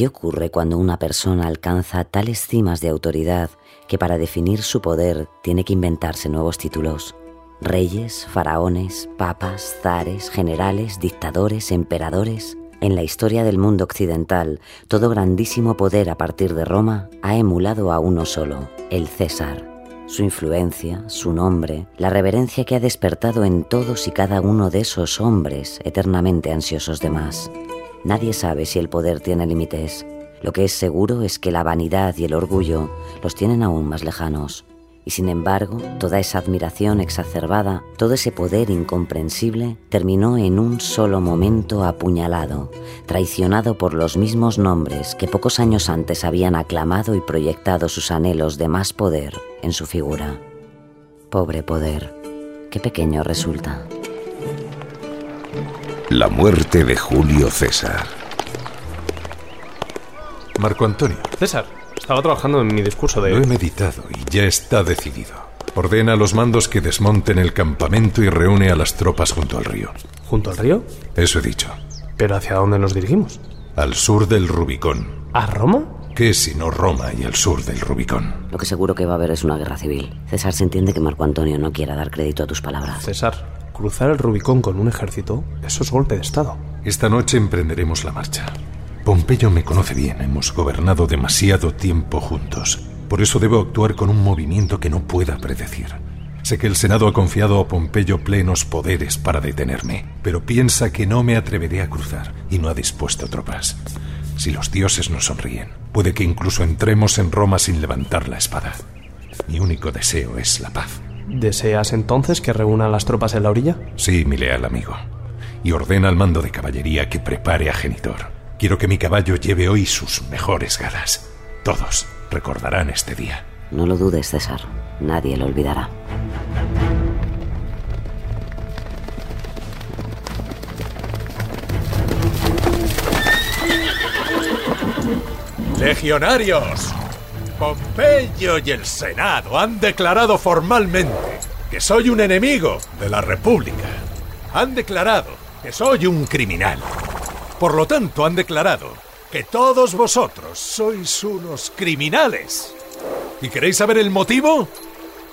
¿Qué ocurre cuando una persona alcanza tales cimas de autoridad que para definir su poder tiene que inventarse nuevos títulos? Reyes, faraones, papas, zares, generales, dictadores, emperadores. En la historia del mundo occidental, todo grandísimo poder a partir de Roma ha emulado a uno solo, el César. Su influencia, su nombre, la reverencia que ha despertado en todos y cada uno de esos hombres eternamente ansiosos de más. Nadie sabe si el poder tiene límites. Lo que es seguro es que la vanidad y el orgullo los tienen aún más lejanos. Y sin embargo, toda esa admiración exacerbada, todo ese poder incomprensible, terminó en un solo momento apuñalado, traicionado por los mismos nombres que pocos años antes habían aclamado y proyectado sus anhelos de más poder en su figura. Pobre poder, qué pequeño resulta. La muerte de Julio César. Marco Antonio. César, estaba trabajando en mi discurso de... Lo he meditado y ya está decidido. Ordena a los mandos que desmonten el campamento y reúne a las tropas junto al río. ¿Junto al río? Eso he dicho. ¿Pero hacia dónde nos dirigimos? Al sur del Rubicón. ¿A Roma? ¿Qué si no Roma y el sur del Rubicón? Lo que seguro que va a haber es una guerra civil. César se entiende que Marco Antonio no quiera dar crédito a tus palabras. César, cruzar el Rubicón con un ejército, eso es golpe de Estado. Esta noche emprenderemos la marcha. Pompeyo me conoce bien, hemos gobernado demasiado tiempo juntos. Por eso debo actuar con un movimiento que no pueda predecir. Sé que el Senado ha confiado a Pompeyo plenos poderes para detenerme, pero piensa que no me atreveré a cruzar y no ha dispuesto tropas. Si los dioses nos sonríen, puede que incluso entremos en Roma sin levantar la espada. Mi único deseo es la paz. ¿Deseas entonces que reúnan las tropas en la orilla? Sí, mi leal amigo. Y ordena al mando de caballería que prepare a Genitor. Quiero que mi caballo lleve hoy sus mejores galas. Todos recordarán este día. No lo dudes, César. Nadie lo olvidará. Legionarios, Pompeyo y el Senado han declarado formalmente que soy un enemigo de la República. Han declarado que soy un criminal. Por lo tanto, han declarado que todos vosotros sois unos criminales. ¿Y queréis saber el motivo?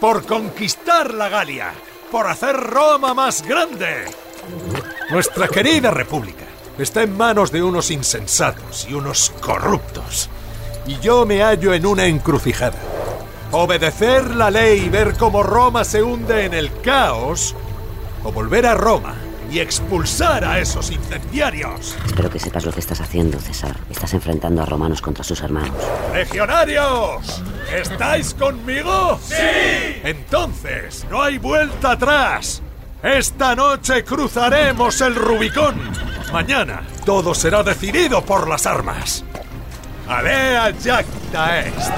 Por conquistar la Galia, por hacer Roma más grande. Nuestra querida República está en manos de unos insensatos y unos corruptos. Y yo me hallo en una encrucijada. Obedecer la ley y ver cómo Roma se hunde en el caos, o volver a Roma y expulsar a esos incendiarios. Espero que sepas lo que estás haciendo, César. Estás enfrentando a romanos contra sus hermanos. ¡Legionarios! ¿Estáis conmigo? ¡Sí! Entonces, no hay vuelta atrás. Esta noche cruzaremos el Rubicón. Mañana todo será decidido por las armas. Alea Jacta Est.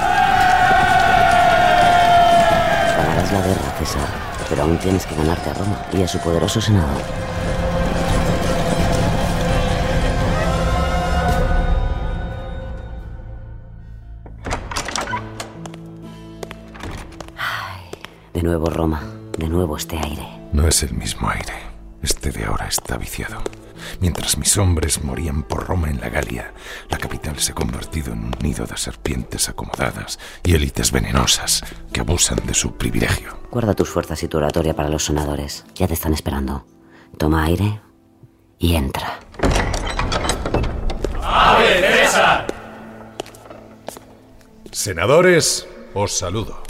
Ganarás la guerra, César, pero aún tienes que ganarte a Roma y a su poderoso senado. Ay, de nuevo Roma, de nuevo este aire. No es el mismo aire. Este de ahora está viciado. Mientras mis hombres morían por Roma en la Galia, la capital se ha convertido en un nido de serpientes acomodadas y élites venenosas que abusan de su privilegio. Guarda tus fuerzas y tu oratoria para los sonadores. Ya te están esperando. Toma aire y entra. Senadores, os saludo.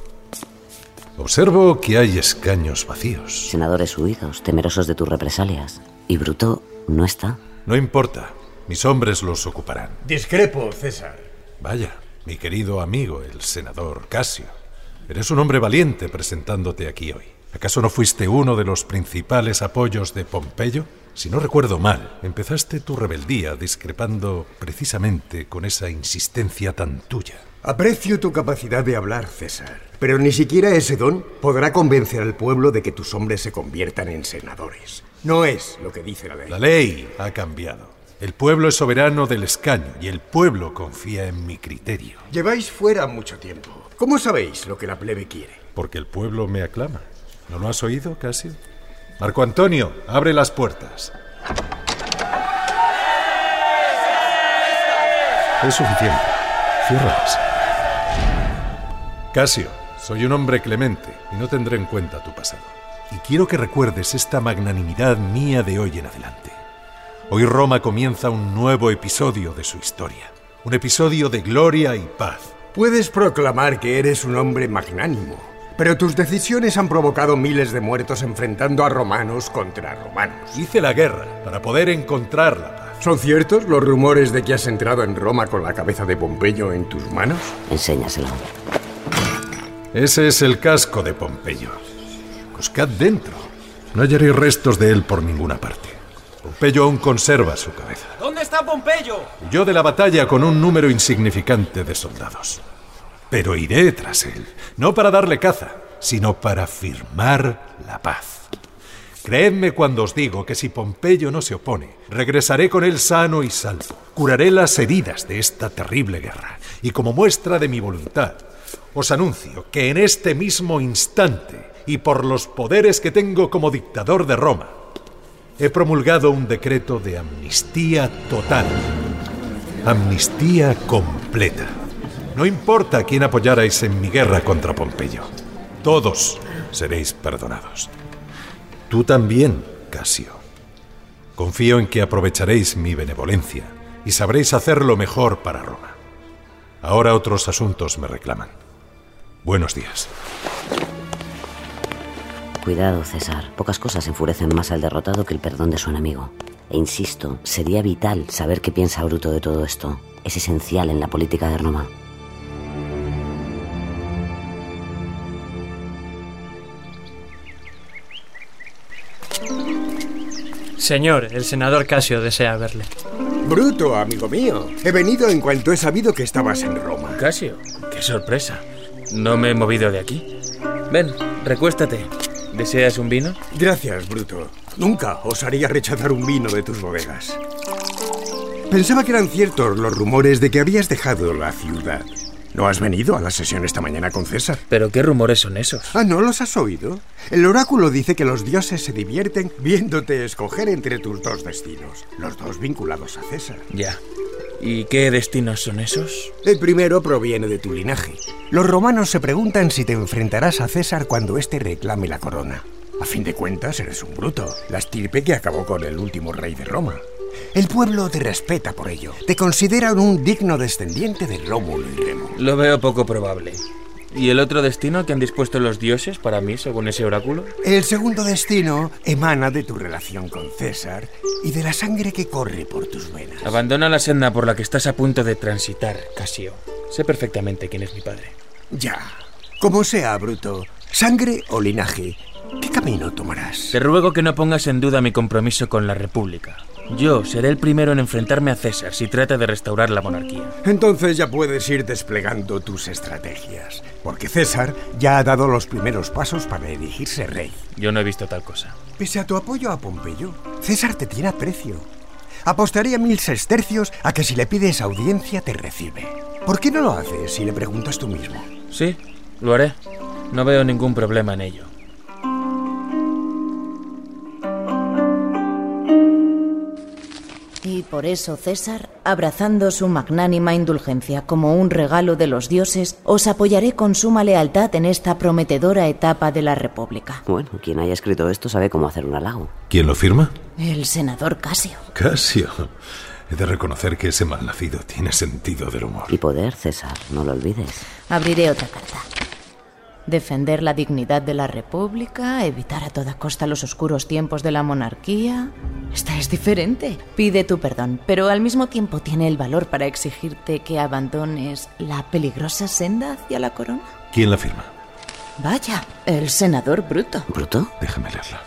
Observo que hay escaños vacíos. Senadores huidos, temerosos de tus represalias. Y Bruto no está. No importa, mis hombres los ocuparán. Discrepo, César. Vaya, mi querido amigo, el senador Casio. Eres un hombre valiente presentándote aquí hoy. ¿Acaso no fuiste uno de los principales apoyos de Pompeyo? Si no recuerdo mal, empezaste tu rebeldía discrepando precisamente con esa insistencia tan tuya. Aprecio tu capacidad de hablar, César, pero ni siquiera ese don podrá convencer al pueblo de que tus hombres se conviertan en senadores. No es lo que dice la ley. La ley ha cambiado. El pueblo es soberano del escaño y el pueblo confía en mi criterio. Lleváis fuera mucho tiempo. ¿Cómo sabéis lo que la plebe quiere? Porque el pueblo me aclama. ¿No lo has oído, Casio? Marco Antonio, abre las puertas. Es suficiente. Ciérralas. Casio, soy un hombre clemente y no tendré en cuenta tu pasado. Y quiero que recuerdes esta magnanimidad mía de hoy en adelante. Hoy Roma comienza un nuevo episodio de su historia. Un episodio de gloria y paz. Puedes proclamar que eres un hombre magnánimo, pero tus decisiones han provocado miles de muertos enfrentando a romanos contra romanos. Hice la guerra para poder encontrar la paz. ¿Son ciertos los rumores de que has entrado en Roma con la cabeza de Pompeyo en tus manos? Enséñaselo. Ese es el casco de Pompeyo. Buscad dentro. No hallaréis restos de él por ninguna parte. Pompeyo aún conserva su cabeza. ¿Dónde está Pompeyo? Huyó de la batalla con un número insignificante de soldados. Pero iré tras él, no para darle caza, sino para firmar la paz. Creedme cuando os digo que si Pompeyo no se opone, regresaré con él sano y salvo. Curaré las heridas de esta terrible guerra. Y como muestra de mi voluntad, os anuncio que en este mismo instante, y por los poderes que tengo como dictador de Roma, he promulgado un decreto de amnistía total. Amnistía completa. No importa quién apoyarais en mi guerra contra Pompeyo. Todos seréis perdonados. Tú también, Casio. Confío en que aprovecharéis mi benevolencia y sabréis hacer lo mejor para Roma. Ahora otros asuntos me reclaman. Buenos días. Cuidado, César. Pocas cosas enfurecen más al derrotado que el perdón de su enemigo. E insisto, sería vital saber qué piensa Bruto de todo esto. Es esencial en la política de Roma. Señor, el senador Casio desea verle. Bruto, amigo mío. He venido en cuanto he sabido que estabas en Roma. Casio, qué sorpresa. No me he movido de aquí. Ven, recuéstate. ¿Deseas un vino? Gracias, Bruto. Nunca osaría rechazar un vino de tus bodegas. Pensaba que eran ciertos los rumores de que habías dejado la ciudad. ¿No has venido a la sesión esta mañana con César? ¿Pero qué rumores son esos? Ah, ¿no los has oído? El oráculo dice que los dioses se divierten viéndote escoger entre tus dos destinos, los dos vinculados a César. Ya. ¿Y qué destinos son esos? El primero proviene de tu linaje. Los romanos se preguntan si te enfrentarás a César cuando éste reclame la corona. A fin de cuentas, eres un bruto, la estirpe que acabó con el último rey de Roma. El pueblo te respeta por ello. Te consideran un digno descendiente de Rómulo y Remo. Lo veo poco probable. ¿Y el otro destino que han dispuesto los dioses para mí, según ese oráculo? El segundo destino emana de tu relación con César y de la sangre que corre por tus venas. Abandona la senda por la que estás a punto de transitar, Casio. Sé perfectamente quién es mi padre. Ya. Como sea, Bruto, sangre o linaje, ¿qué camino tomarás? Te ruego que no pongas en duda mi compromiso con la República. Yo seré el primero en enfrentarme a César si trata de restaurar la monarquía. Entonces ya puedes ir desplegando tus estrategias, porque César ya ha dado los primeros pasos para elegirse rey. Yo no he visto tal cosa. Pese a tu apoyo a Pompeyo, César te tiene aprecio. Apostaría mil sestercios a que si le pides audiencia te recibe. ¿Por qué no lo haces si le preguntas tú mismo? Sí, lo haré. No veo ningún problema en ello. Por eso César, abrazando su magnánima indulgencia como un regalo de los dioses, os apoyaré con suma lealtad en esta prometedora etapa de la República. Bueno, quien haya escrito esto sabe cómo hacer un halago. ¿Quién lo firma? El senador Casio. Casio. He de reconocer que ese malnacido tiene sentido del humor. Y poder, César, no lo olvides. Abriré otra carta. Defender la dignidad de la República, evitar a toda costa los oscuros tiempos de la monarquía. Esta es diferente. Pide tu perdón, pero al mismo tiempo tiene el valor para exigirte que abandones la peligrosa senda hacia la corona. ¿Quién la firma? Vaya, el senador Bruto. ¿Bruto? Déjame leerla.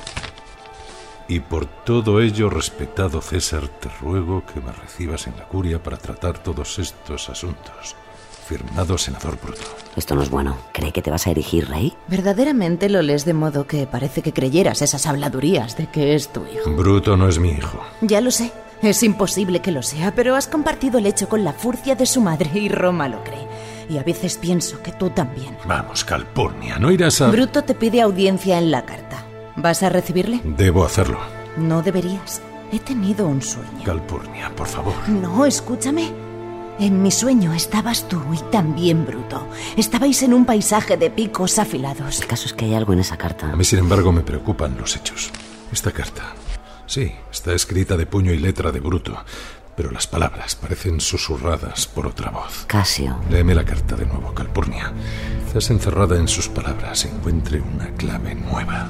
Y por todo ello, respetado César, te ruego que me recibas en la curia para tratar todos estos asuntos. Firmado senador Bruto. Esto no es bueno. ¿Cree que te vas a erigir rey? Verdaderamente lo lees de modo que parece que creyeras esas habladurías de que es tu hijo. Bruto no es mi hijo. Ya lo sé. Es imposible que lo sea, pero has compartido el hecho con la furcia de su madre y Roma lo cree. Y a veces pienso que tú también. Vamos, Calpurnia, no irás a... Bruto te pide audiencia en la carta. ¿Vas a recibirle? Debo hacerlo. No deberías. He tenido un sueño. Calpurnia, por favor. No, escúchame. En mi sueño estabas tú y también Bruto. Estabais en un paisaje de picos afilados. El caso es que hay algo en esa carta. A mí, sin embargo, me preocupan los hechos. Esta carta. Sí, está escrita de puño y letra de Bruto, pero las palabras parecen susurradas por otra voz. Casio. Léeme la carta de nuevo, Calpurnia. Quizás encerrada en sus palabras encuentre una clave nueva.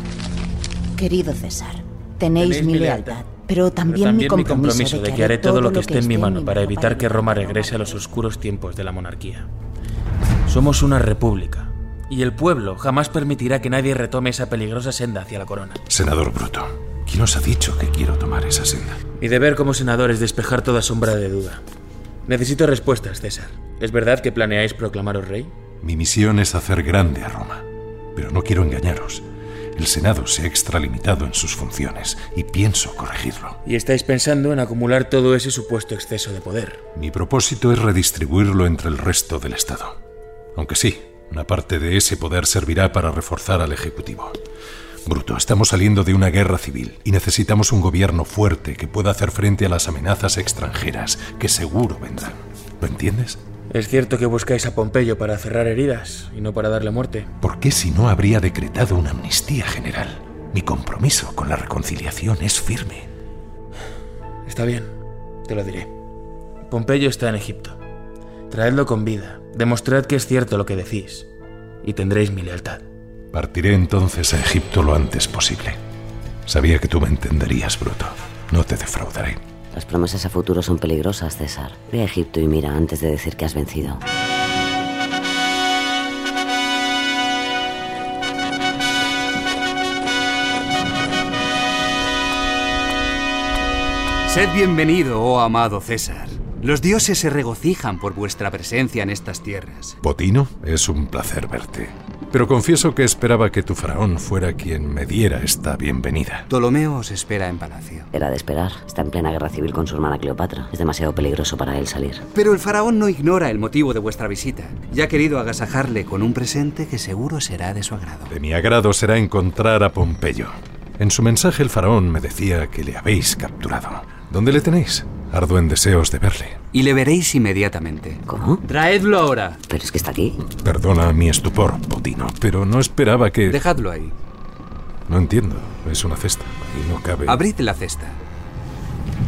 Querido César, tenéis, mi lealtad, pero también, mi compromiso, de que haré todo lo que esté en mi mano para evitar que Roma regrese a los oscuros tiempos de la monarquía. Somos una república, y el pueblo jamás permitirá que nadie retome esa peligrosa senda hacia la corona. Senador Bruto, ¿quién os ha dicho que quiero tomar esa senda? Mi deber como senador es despejar toda sombra de duda. Necesito respuestas, César. ¿Es verdad que planeáis proclamaros rey? Mi misión es hacer grande a Roma, pero no quiero engañaros. El Senado se ha extralimitado en sus funciones y pienso corregirlo. Y estáis pensando en acumular todo ese supuesto exceso de poder. Mi propósito es redistribuirlo entre el resto del Estado. Aunque sí, una parte de ese poder servirá para reforzar al Ejecutivo. Bruto, estamos saliendo de una guerra civil y necesitamos un gobierno fuerte que pueda hacer frente a las amenazas extranjeras que seguro vendrán. ¿Lo entiendes? ¿Es cierto que buscáis a Pompeyo para cerrar heridas y no para darle muerte? ¿Por qué si no habría decretado una amnistía general? Mi compromiso con la reconciliación es firme. Está bien, te lo diré. Pompeyo está en Egipto. Traedlo con vida. Demostrad que es cierto lo que decís. Y tendréis mi lealtad. Partiré entonces a Egipto lo antes posible. Sabía que tú me entenderías, Bruto. No te defraudaré. Las promesas a futuro son peligrosas, César. Ve a Egipto y mira antes de decir que has vencido. Sed bienvenido, oh amado César. Los dioses se regocijan por vuestra presencia en estas tierras. Botino, es un placer verte. Pero confieso que esperaba que tu faraón fuera quien me diera esta bienvenida. Ptolomeo os espera en palacio. Era de esperar. Está en plena guerra civil con su hermana Cleopatra. Es demasiado peligroso para él salir. Pero el faraón no ignora el motivo de vuestra visita y ha querido agasajarle con un presente que seguro será de su agrado. De mi agrado será encontrar a Pompeyo. En su mensaje el faraón me decía que le habéis capturado. ¿Dónde le tenéis? Ardo en deseos de verle. Y le veréis inmediatamente. ¿Cómo? Traedlo ahora. Pero es que está aquí. Perdona mi estupor, Botino, pero no esperaba que... Dejadlo ahí. No entiendo. Es una cesta. Ahí no cabe... Abrid la cesta.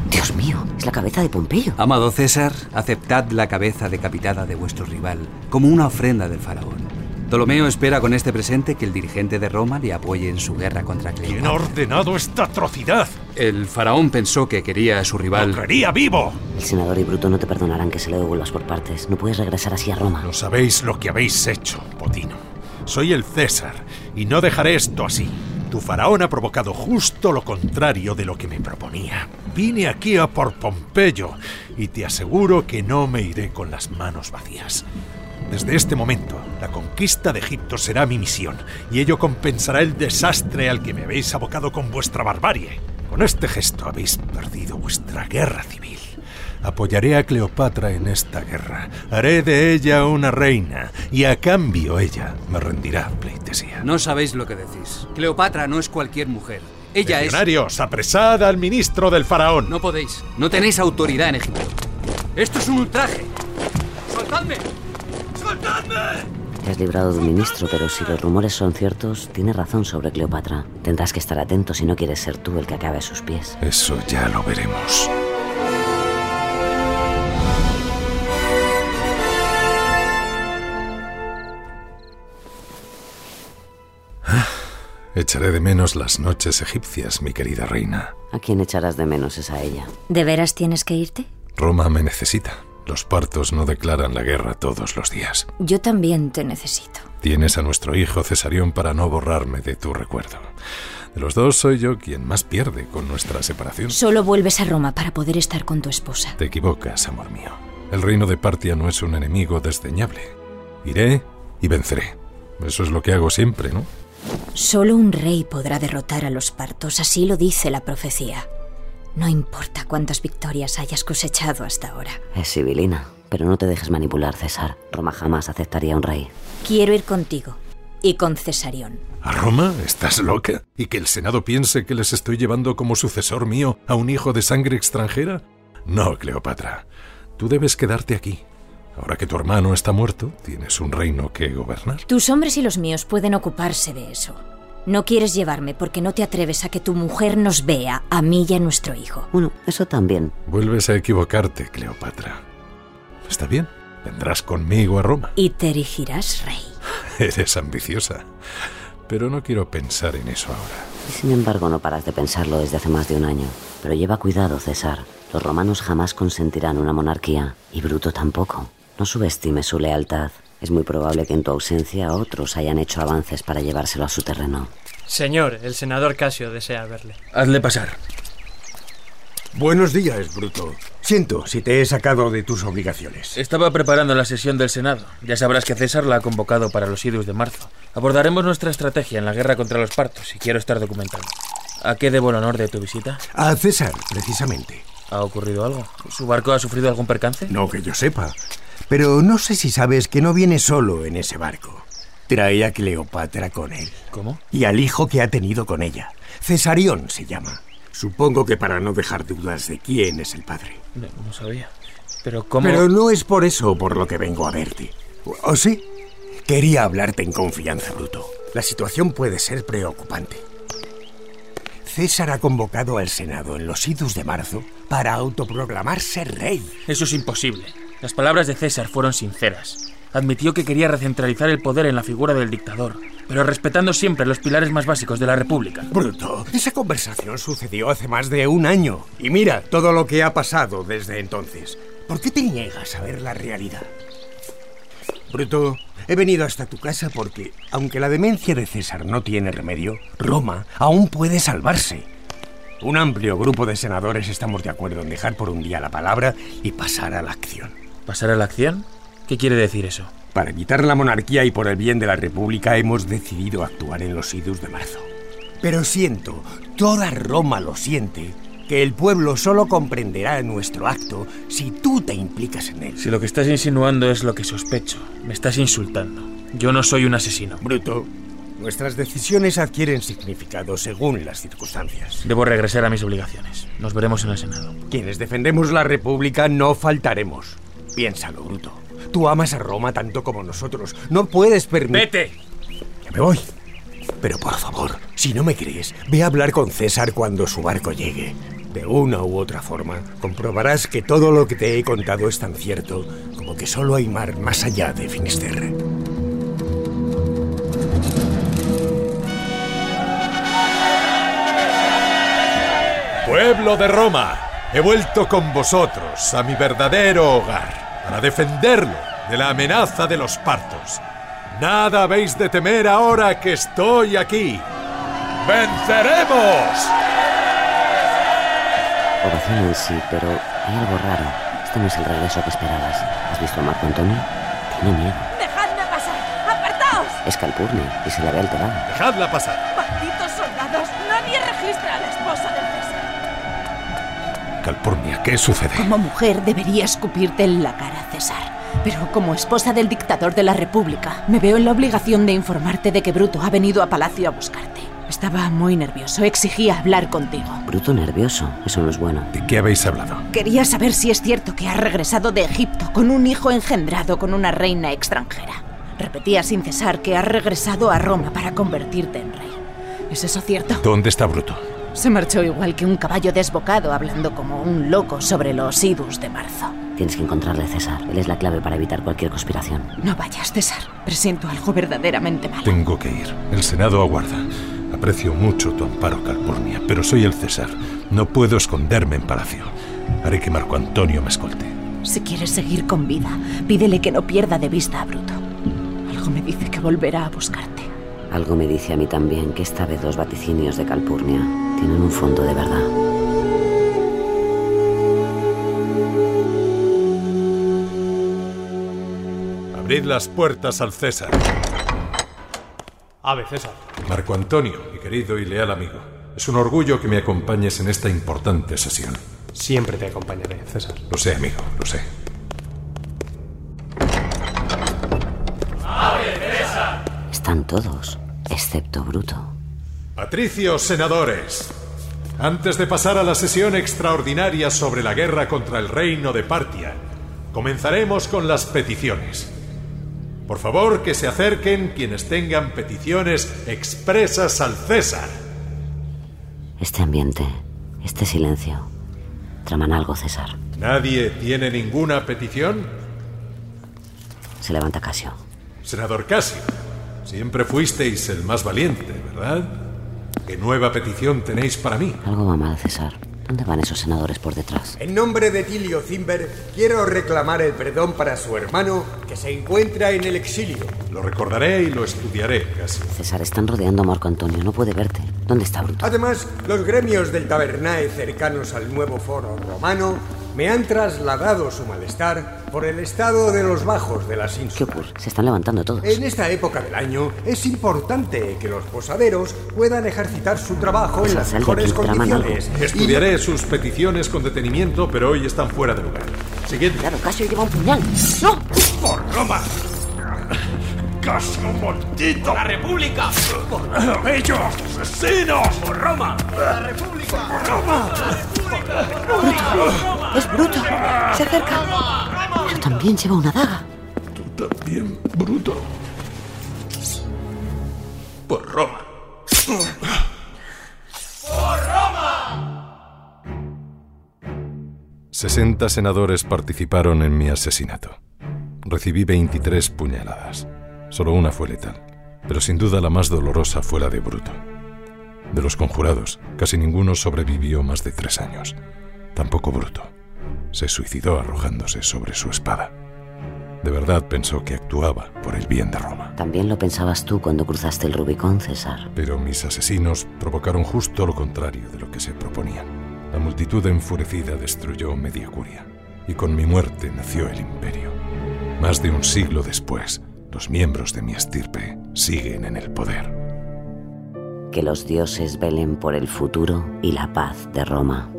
Dios mío, es la cabeza de Pompeyo. Amado César, aceptad la cabeza decapitada de vuestro rival como una ofrenda del faraón. Ptolomeo espera con este presente que el dirigente de Roma le apoye en su guerra contra Cleopatra. ¿Quién ha ordenado esta atrocidad? El faraón pensó que quería a su rival. ¡Lo quería vivo! El senador y Bruto no te perdonarán que se lo devuelvas por partes. No puedes regresar así a Roma. No sabéis lo que habéis hecho, Botino. Soy el César y no dejaré esto así. Tu faraón ha provocado justo lo contrario de lo que me proponía. Vine aquí a por Pompeyo y te aseguro que no me iré con las manos vacías. Desde este momento, la conquista de Egipto será mi misión, y ello compensará el desastre al que me habéis abocado con vuestra barbarie. Con este gesto habéis perdido vuestra guerra civil. Apoyaré a Cleopatra en esta guerra. Haré de ella una reina, y a cambio ella me rendirá pleitesía. No sabéis lo que decís. Cleopatra no es cualquier mujer. Ella Legionarios, apresad al ministro del faraón. No podéis. No tenéis autoridad en Egipto. Esto es un ultraje. ¡Soltadme! Te has librado de un ministro, pero si los rumores son ciertos, tiene razón sobre Cleopatra. Tendrás que estar atento si no quieres ser tú el que acabe a sus pies. Eso ya lo veremos. Echaré de menos las noches egipcias, mi querida reina. ¿A quién echarás de menos es a ella? ¿De veras tienes que irte? Roma me necesita. Los partos no declaran la guerra todos los días. Yo también te necesito. Tienes a nuestro hijo Cesarión para no borrarme de tu recuerdo. De los dos soy yo quien más pierde con nuestra separación. Solo vuelves a Roma para poder estar con tu esposa. Te equivocas, amor mío. El reino de Partia no es un enemigo desdeñable. Iré y venceré. Eso es lo que hago siempre, ¿no? Solo un rey podrá derrotar a los partos, así lo dice la profecía. No importa cuántas victorias hayas cosechado hasta ahora. Es sibilina, pero no te dejes manipular, César. Roma jamás aceptaría un rey. Quiero ir contigo y con Cesarión. ¿A Roma? ¿Estás loca? ¿Y que el Senado piense que les estoy llevando como sucesor mío a un hijo de sangre extranjera? No, Cleopatra. Tú debes quedarte aquí. Ahora que tu hermano está muerto, tienes un reino que gobernar. Tus hombres y los míos pueden ocuparse de eso. No quieres llevarme porque no te atreves a que tu mujer nos vea, a mí y a nuestro hijo. Bueno, eso también. Vuelves a equivocarte, Cleopatra. Está bien, vendrás conmigo a Roma. Y te erigirás rey. Eres ambiciosa. Pero no quiero pensar en eso ahora. Y sin embargo, no paras de pensarlo desde hace más de un año. Pero lleva cuidado, César. Los romanos jamás consentirán una monarquía, y Bruto tampoco. No subestimes su lealtad. Es muy probable que en tu ausencia otros hayan hecho avances para llevárselo a su terreno. Señor, el senador Casio desea verle. Hazle pasar. Buenos días, Bruto. Siento si te he sacado de tus obligaciones. Estaba preparando la sesión del Senado. Ya sabrás que César la ha convocado para los idus de marzo. Abordaremos nuestra estrategia en la guerra contra los partos y quiero estar documentado. ¿A qué debo el honor de tu visita? A César, precisamente. ¿Ha ocurrido algo? ¿Su barco ha sufrido algún percance? No que yo sepa. Pero no sé si sabes que no viene solo en ese barco. Trae a Cleopatra con él. ¿Cómo? Y al hijo que ha tenido con ella. Cesarión se llama. Supongo que para no dejar dudas de quién es el padre. No, no sabía. Pero ¿cómo...? Pero no es por eso por lo que vengo a verte. ¿O sí? Quería hablarte en confianza, Bruto. La situación puede ser preocupante. César ha convocado al Senado en los idus de marzo para autoproclamarse rey. Eso es imposible. Las palabras de César fueron sinceras. Admitió que quería recentralizar el poder en la figura del dictador, pero respetando siempre los pilares más básicos de la República. Bruto, esa conversación sucedió hace más de un año. Y mira todo lo que ha pasado desde entonces. ¿Por qué te niegas a ver la realidad? Bruto, he venido hasta tu casa porque, aunque la demencia de César no tiene remedio, Roma aún puede salvarse. Un amplio grupo de senadores estamos de acuerdo en dejar por un día la palabra y pasar a la acción. ¿Pasar a la acción? ¿Qué quiere decir eso? Para evitar la monarquía y por el bien de la República hemos decidido actuar en los idus de marzo. Pero siento, toda Roma lo siente, que el pueblo solo comprenderá nuestro acto si tú te implicas en él. Si lo que estás insinuando es lo que sospecho, me estás insultando. Yo no soy un asesino. Bruto, nuestras decisiones adquieren significado según las circunstancias. Debo regresar a mis obligaciones. Nos veremos en el Senado. Quienes defendemos la República no faltaremos. Piénsalo, Bruto. Tú amas a Roma tanto como nosotros. No puedes permitir... ¡Vete! Ya me voy. Pero por favor, si no me crees, ve a hablar con César cuando su barco llegue. De una u otra forma, comprobarás que todo lo que te he contado es tan cierto como que solo hay mar más allá de Finisterre. Pueblo de Roma, he vuelto con vosotros a mi verdadero hogar para defenderlo de la amenaza de los partos. Nada habéis de temer ahora que estoy aquí. ¡Venceremos! Ovación en sí, pero hay algo raro. Este no es el regreso que esperabas. ¿Has visto a Marco Antonio? Tiene miedo. ¡Dejadme pasar! ¡Apartaos! Es Calpurnia y se le ve alterada. ¡Dejadla pasar! ¡Malditos soldados! ¡Nadie registra a la esposa del César! Calpurnia, ¿qué sucede? Como mujer debería escupirte en la cara, César. Pero como esposa del dictador de la República, me veo en la obligación de informarte de que Bruto ha venido a Palacio a buscarte. Estaba muy nervioso, exigía hablar contigo. Bruto nervioso, eso no es bueno. ¿De qué habéis hablado? Quería saber si es cierto que has regresado de Egipto con un hijo engendrado con una reina extranjera. Repetía sin cesar que has regresado a Roma para convertirte en rey. ¿Es eso cierto? ¿Dónde está Bruto? Se marchó igual que un caballo desbocado hablando como un loco sobre los idus de marzo. Tienes que encontrarle, César. Él es la clave para evitar cualquier conspiración. No vayas, César. Presiento algo verdaderamente malo. Tengo que ir. El Senado aguarda. Aprecio mucho tu amparo, Calpurnia, pero soy el César. No puedo esconderme en palacio. Haré que Marco Antonio me escolte. Si quieres seguir con vida, pídele que no pierda de vista a Bruto. Algo me dice que volverá a buscarte. Algo me dice a mí también que esta vez los vaticinios de Calpurnia tienen un fondo de verdad. Abrid las puertas al César. Ave, César. Marco Antonio, mi querido y leal amigo, es un orgullo que me acompañes en esta importante sesión. Siempre te acompañaré, César. Lo sé, amigo, lo sé. Están todos, excepto Bruto. Patricios senadores, antes de pasar a la sesión extraordinaria sobre la guerra contra el reino de Partia, comenzaremos con las peticiones. Por favor, que se acerquen quienes tengan peticiones expresas al César. Este ambiente, este silencio, traman algo, César. ¿Nadie tiene ninguna petición? Se levanta Casio. Senador Casio, siempre fuisteis el más valiente, ¿verdad? ¿Qué nueva petición tenéis para mí? Algo va mal, César. ¿Dónde van esos senadores por detrás? En nombre de Tilio Zimber, quiero reclamar el perdón para su hermano que se encuentra en el exilio. Lo recordaré y lo estudiaré, Casio. César, están rodeando a Marco Antonio. No puede verte. ¿Dónde está Bruto? Además, los gremios del Tabernae cercanos al nuevo foro romano me han trasladado su malestar por el estado de los bajos de las ínsulas. ¿Qué ocurre? Se están levantando todos. En esta época del año es importante que los posaderos puedan ejercitar su trabajo en las sal de mejores aquí, condiciones. Estudiaré sus peticiones con detenimiento, pero hoy están fuera de lugar. Siguiente. Claro, Casio lleva un puñal. ¡No! ¡Por Roma! ¡Casio maldito! ¡La República! ¡Por ellos! ¡Asesinos! ¡Por Roma! ¡La República! ¡Por Roma! ¡Es Bruto! ¡Se acerca! Pero también lleva una daga. Tú también, bruto. Por Roma. ¡Por Roma! 60 senadores participaron en mi asesinato. Recibí 23 puñaladas. Solo una fue letal, pero sin duda la más dolorosa fue la de Bruto. De los conjurados, casi ninguno sobrevivió más de tres años. Tampoco Bruto. Se suicidó arrojándose sobre su espada. De verdad pensó que actuaba por el bien de Roma. También lo pensabas tú cuando cruzaste el Rubicón, César. Pero mis asesinos provocaron justo lo contrario de lo que se proponían. La multitud enfurecida destruyó media curia, y con mi muerte nació el imperio. Más de un siglo después, los miembros de mi estirpe siguen en el poder. Que los dioses velen por el futuro y la paz de Roma.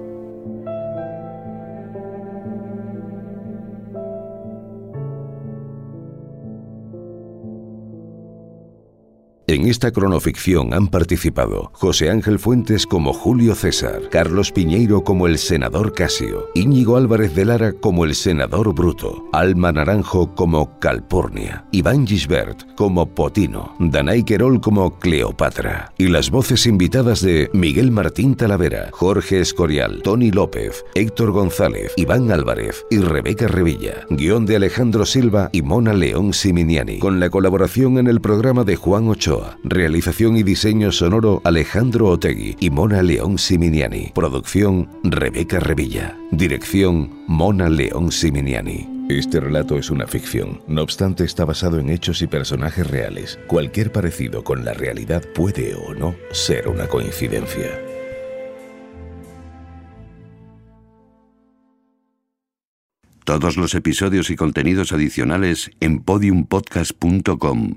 En esta cronoficción han participado José Ángel Fuentes como Julio César, Carlos Piñeiro como el senador Casio, Íñigo Álvarez de Lara como el senador Bruto, Alma Naranjo como Calpurnia, Iván Gisbert como Potino, Danay Querol como Cleopatra, y las voces invitadas de Miguel Martín Talavera, Jorge Escorial, Tony López, Héctor González, Iván Álvarez y Rebeca Revilla, guion de Alejandro Silva y Mona León Siminiani, con la colaboración en el programa de Juan Ochoa. Realización y diseño sonoro Alejandro Otegui y Mona León Siminiani. Producción Rebeca Revilla. Dirección Mona León Siminiani. Este relato es una ficción, no obstante está basado en hechos y personajes reales. Cualquier parecido con la realidad puede o no ser una coincidencia. Todos los episodios y contenidos adicionales en podiumpodcast.com